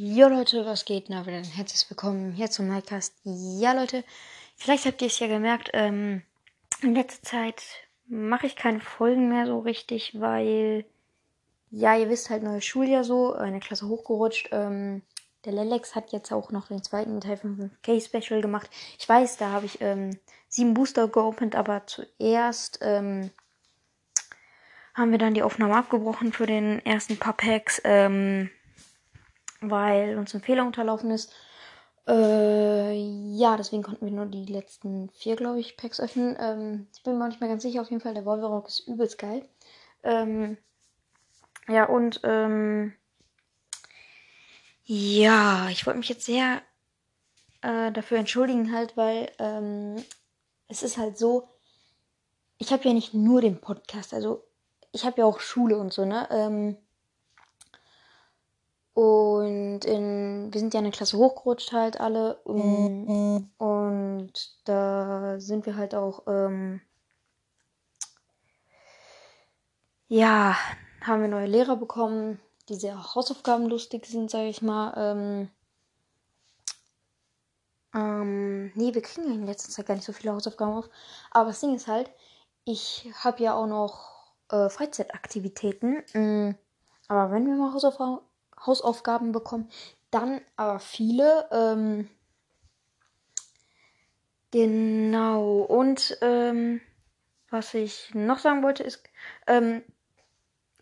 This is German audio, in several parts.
Jo Leute, was geht? Na, wieder herzlich willkommen hier zum Nightcast. Ja Leute, vielleicht habt ihr es ja gemerkt, ähm, in letzter Zeit mache ich keine Folgen mehr so richtig, weil, ja, ihr wisst halt, neues Schuljahr so, eine Klasse hochgerutscht. Ähm, der Lelex hat jetzt auch noch den zweiten Teil von K-Special gemacht. Ich weiß, da habe ich ähm, sieben Booster geopend, aber zuerst ähm, haben wir dann die Aufnahme abgebrochen für den ersten paar Packs. Ähm, weil uns ein Fehler unterlaufen ist. Äh, ja, deswegen konnten wir nur die letzten vier, glaube ich, Packs öffnen. Ähm, ich bin mir nicht mehr ganz sicher. Auf jeden Fall, der Wolverock ist übelst geil. Ähm, ja, und ähm, ja, ich wollte mich jetzt sehr äh, dafür entschuldigen, halt, weil ähm, es ist halt so, ich habe ja nicht nur den Podcast, also ich habe ja auch Schule und so, ne? Ähm, und in, wir sind ja in der Klasse hochgerutscht halt alle. Und da sind wir halt auch, ähm, ja, haben wir neue Lehrer bekommen, die sehr hausaufgabenlustig sind, sage ich mal. Ähm, ähm, nee, wir kriegen in letzter Zeit gar nicht so viele Hausaufgaben auf. Aber das Ding ist halt, ich habe ja auch noch äh, Freizeitaktivitäten. Mm, aber wenn wir mal Hausaufgaben Hausaufgaben bekommen. Dann aber viele. Ähm, genau. Und ähm, was ich noch sagen wollte, ist, ähm,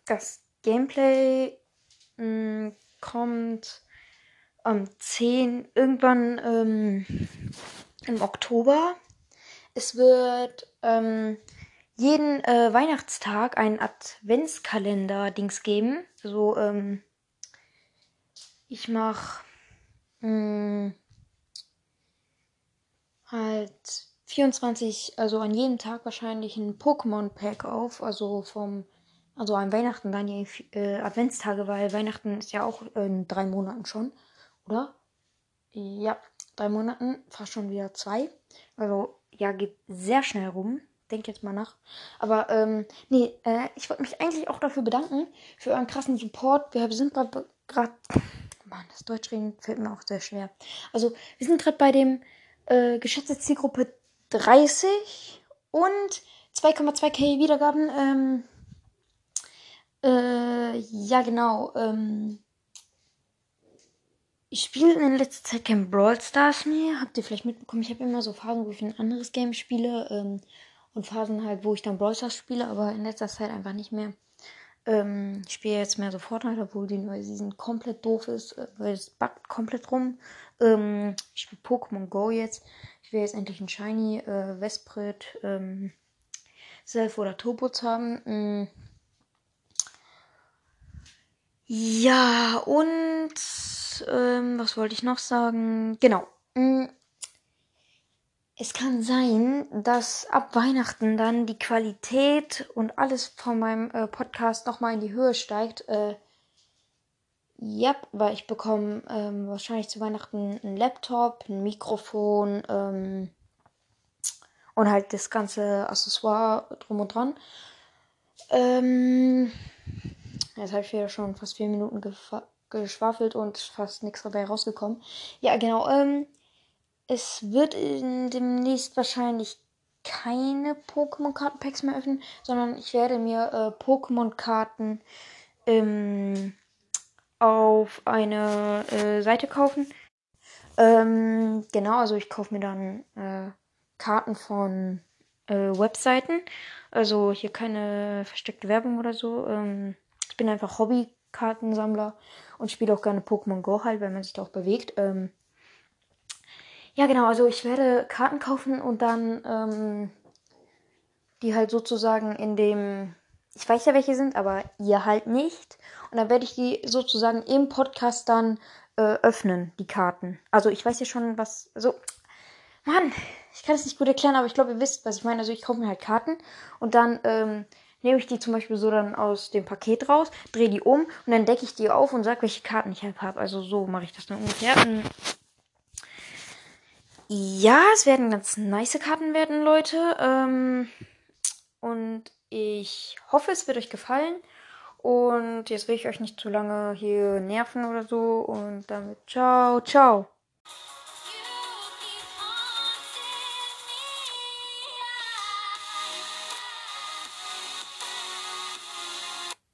das Gameplay mh, hm, kommt am 10 irgendwann ähm, im Oktober. Es wird ähm, jeden äh, Weihnachtstag einen Adventskalender-Dings geben. So, ähm, ich mache hm, halt 24, also an jedem Tag wahrscheinlich ein Pokémon-Pack auf. Also vom, also an Weihnachten dann die äh, Adventstage, weil Weihnachten ist ja auch in drei Monaten schon, oder? Ja, drei Monaten, fast schon wieder zwei. Also ja, geht sehr schnell rum. Denk jetzt mal nach. Aber ähm, nee, äh, ich wollte mich eigentlich auch dafür bedanken, für euren krassen Support. Wir sind gerade Mann, das Deutschreden fällt mir auch sehr schwer. Also, wir sind gerade bei dem äh, geschätzte Zielgruppe 30 und 2,2k Wiedergaben. Ähm, äh, ja, genau. Ähm, ich spiele in letzter Zeit kein Brawl Stars mehr. Habt ihr vielleicht mitbekommen? Ich habe immer so Phasen, wo ich ein anderes Game spiele. Ähm, und Phasen halt, wo ich dann Brawl Stars spiele, aber in letzter Zeit einfach nicht mehr. Ähm, ich spiele jetzt mehr so Fortnite, obwohl die neue Season komplett doof ist, äh, weil es backt komplett rum. Ähm, ich spiele Pokémon Go jetzt. Ich will jetzt endlich ein Shiny, äh, Vesprit, ähm, Self oder Turbos haben. Ähm, ja, und ähm, was wollte ich noch sagen? Genau. Ähm, es kann sein, dass ab Weihnachten dann die Qualität und alles von meinem äh, Podcast nochmal in die Höhe steigt. Äh, ja, weil ich bekomme ähm, wahrscheinlich zu Weihnachten einen Laptop, ein Mikrofon ähm, und halt das ganze Accessoire drum und dran. Ähm, jetzt habe ich wieder schon fast vier Minuten geschwafelt und fast nichts dabei rausgekommen. Ja, genau. Ähm, es wird in demnächst wahrscheinlich keine Pokémon-Karten-Packs mehr öffnen, sondern ich werde mir äh, Pokémon-Karten ähm, auf eine äh, Seite kaufen. Ähm, genau, also ich kaufe mir dann äh, Karten von äh, Webseiten. Also hier keine versteckte Werbung oder so. Ähm, ich bin einfach Hobby-Kartensammler und spiele auch gerne Pokémon Go halt, weil man sich da auch bewegt. Ähm, ja, genau, also ich werde Karten kaufen und dann ähm, die halt sozusagen in dem. Ich weiß ja, welche sind, aber ihr halt nicht. Und dann werde ich die sozusagen im Podcast dann äh, öffnen, die Karten. Also ich weiß ja schon, was. Also, Mann, ich kann es nicht gut erklären, aber ich glaube, ihr wisst, was ich meine. Also ich kaufe mir halt Karten und dann ähm, nehme ich die zum Beispiel so dann aus dem Paket raus, drehe die um und dann decke ich die auf und sage, welche Karten ich halt habe. Also so mache ich das dann ungefähr. Ja, es werden ganz nice Karten werden, Leute. Ähm, und ich hoffe, es wird euch gefallen. Und jetzt will ich euch nicht zu lange hier nerven oder so. Und damit ciao, ciao.